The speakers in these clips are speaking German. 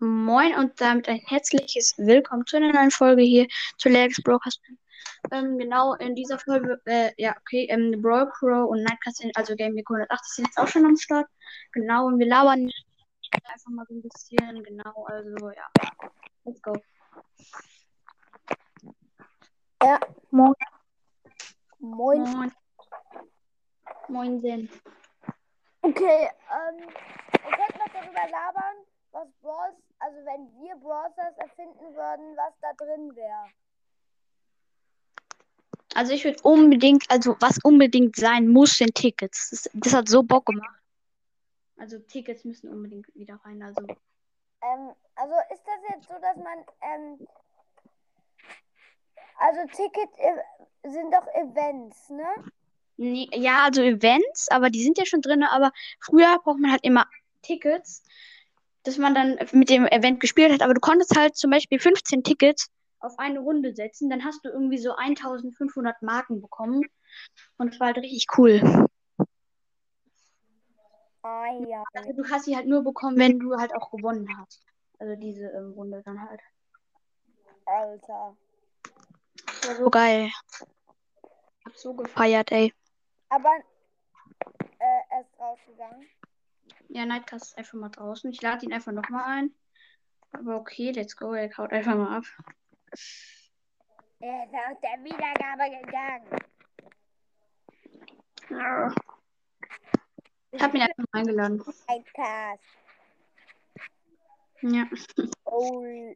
Moin und damit ein herzliches Willkommen zu einer neuen Folge hier zu Lex Broadcast. Ähm, genau, in dieser Folge, äh, ja, okay, ähm, Brawl Pro und Nightcast, also Game Week 180 sind jetzt auch schon am Start. Genau, und wir labern einfach mal so ein bisschen, genau, also, ja, let's go. Ja, Moin. moin. Moin. Moin, Sinn. Okay, ähm, wir könnten noch darüber labern, was Brawls, also wenn wir Brawlers erfinden würden, was da drin wäre. Also, ich würde unbedingt, also, was unbedingt sein muss, sind Tickets. Das, das hat so Bock gemacht. Also, Tickets müssen unbedingt wieder rein, also. Ähm, also ist das jetzt so, dass man, ähm, also Ticket äh, sind doch Events, ne? Nee, ja, also Events, aber die sind ja schon drin, aber früher braucht man halt immer Tickets, dass man dann mit dem Event gespielt hat, aber du konntest halt zum Beispiel 15 Tickets auf eine Runde setzen, dann hast du irgendwie so 1500 Marken bekommen und das war halt richtig cool. Ah ja. Also du hast sie halt nur bekommen, wenn du halt auch gewonnen hast. Also diese ähm, Runde dann halt. Alter. Das war so geil. Ich hab so gefeiert, ey. Aber äh, er ist rausgegangen. Ja, Nightcast ist einfach mal draußen. Ich lade ihn einfach nochmal ein. Aber okay, let's go. Er haut einfach mal ab. Er ist aus der Wiedergabe gegangen. Ja. Ich hab ihn einfach mal eingeladen. Ein Cast. Ja. Oh.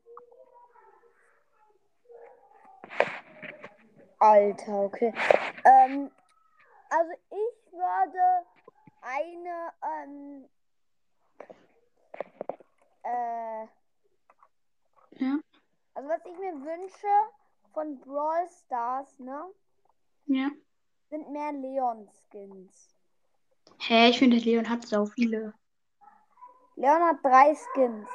Alter, okay. Ähm, also ich würde eine, ähm, äh, Ja. also was ich mir wünsche von Brawl Stars, ne, Ja. sind mehr Leon-Skins. Hä, ich finde, Leon hat so viele. Leon hat drei Skins.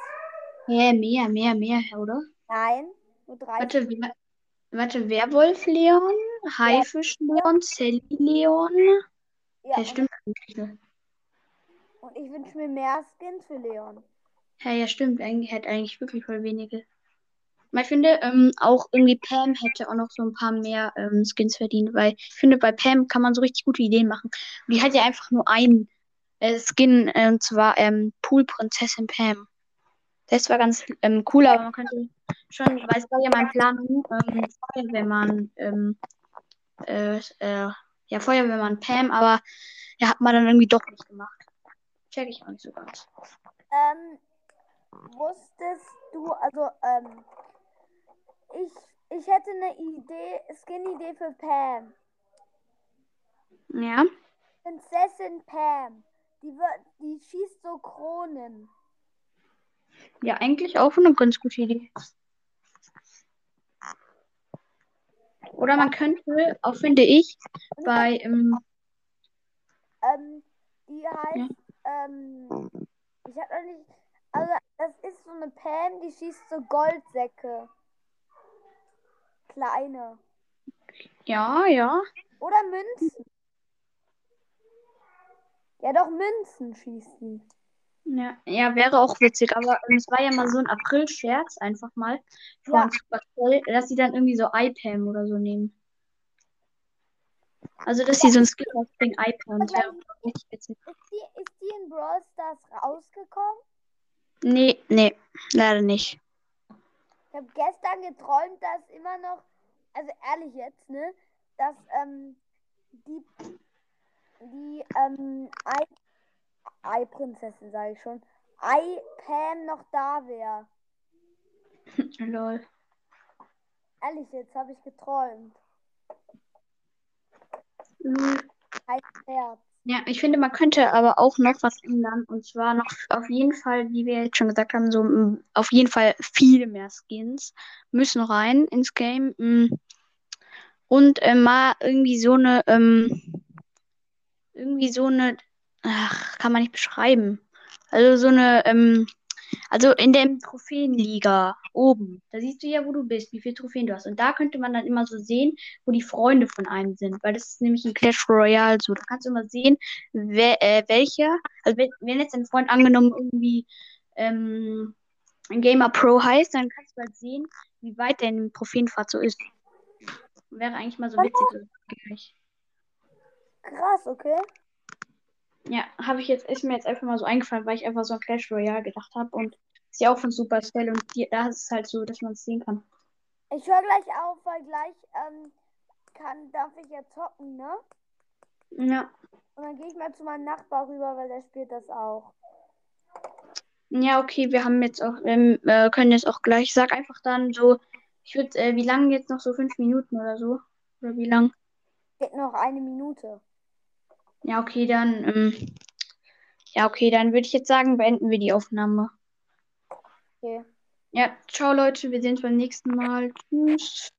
Hä, mehr, mehr, mehr, oder? Nein, nur drei. Warte, wer- warte, Werwolf Leon, Haifisch Leon, Sally Leon. Ja, und, stimmt und ich wünsche mir mehr Skins für Leon. Hä, ja, stimmt. Eigentlich hat eigentlich wirklich voll wenige. Ich finde, ähm, auch irgendwie Pam hätte auch noch so ein paar mehr ähm, Skins verdient, weil ich finde, bei Pam kann man so richtig gute Ideen machen. Die hat ja einfach nur einen äh, Skin, äh, und zwar ähm, Poolprinzessin Pam. Das war ganz ähm, cool, aber man könnte schon, weil es war ja mein Plan, ähm, Feuerwehrmann, ähm, äh, äh, ja, Feuerwehrmann Pam, aber ja, hat man dann irgendwie doch nicht gemacht. Check ich auch nicht so ganz. Ähm, wusstest du, also, ähm, ich, ich hätte eine Idee, Skin-Idee für Pam. Ja. Prinzessin Pam. Die wird, die schießt so Kronen. Ja, eigentlich auch eine ganz gute Idee. Oder man könnte, auch finde ich, bei, ähm, Ähm, die heißt, ähm, ich hab noch nicht, also das ist so eine Pam, die schießt so Goldsäcke. Kleine. ja, ja, Oder Münzen. Ja, doch Münzen schießt die. ja, ja, wäre auch witzig, aber es war ja mal so ein April-Scherz einfach mal Ja. von Supercell, dass sie dann irgendwie so iPam oder so nehmen. Also, dass sie so ein iPam, das wäre richtig witzig. Ist die, ist die in Brawl Stars rausgekommen? Nee, nee, leider nicht. Ich habe gestern geträumt, dass immer noch, also ehrlich jetzt, ne, dass ähm, die, die ähm, Ei, Ei-Prinzessin, sage ich schon, Ei-Pam noch da wäre. Lol. Ehrlich jetzt, habe ich geträumt. Lol. Ein Herz. Ja, ich finde, man könnte aber auch noch was ändern. Und zwar noch auf jeden Fall, wie wir jetzt schon gesagt haben, so mm, auf jeden Fall viele mehr Skins müssen rein ins Game. mm. Und äh, mal irgendwie so eine, ähm, irgendwie so eine, ach, kann man nicht beschreiben. Also so eine, ähm, also in der Trophäenliga oben, da siehst du ja, wo du bist, wie viele Trophäen du hast. Und da könnte man dann immer so sehen, wo die Freunde von einem sind, weil das ist nämlich in Clash Royale so. Da kannst du immer sehen, wer, äh, welcher, also wenn, wenn jetzt ein Freund angenommen irgendwie ähm, Gamer Pro heißt, dann kannst du halt sehen, wie weit dein Trophäenpfad so ist. Wäre eigentlich mal so witzig. Krass, okay. Ja, habe ich jetzt, ist mir jetzt einfach mal so eingefallen, weil ich einfach so an Clash Royale gedacht habe und ist ja auch von Supercell und die, da ist es halt so, dass man es sehen kann. Ich höre gleich auf, weil gleich ähm, kann, darf ich ja zocken, ne? Ja. Und dann gehe ich mal zu meinem Nachbar rüber, weil der spielt das auch. Ja, okay, wir haben jetzt auch, wir äh, können jetzt auch gleich, sag einfach dann so, ich würde, äh, wie lange jetzt noch so fünf Minuten oder so? Oder wie lang? Geht noch eine Minute. Ja, okay, dann, ähm, ja, okay, dann würde ich jetzt sagen, beenden wir die Aufnahme. Okay. Ja, ciao Leute, wir sehen uns beim nächsten Mal. Tschüss.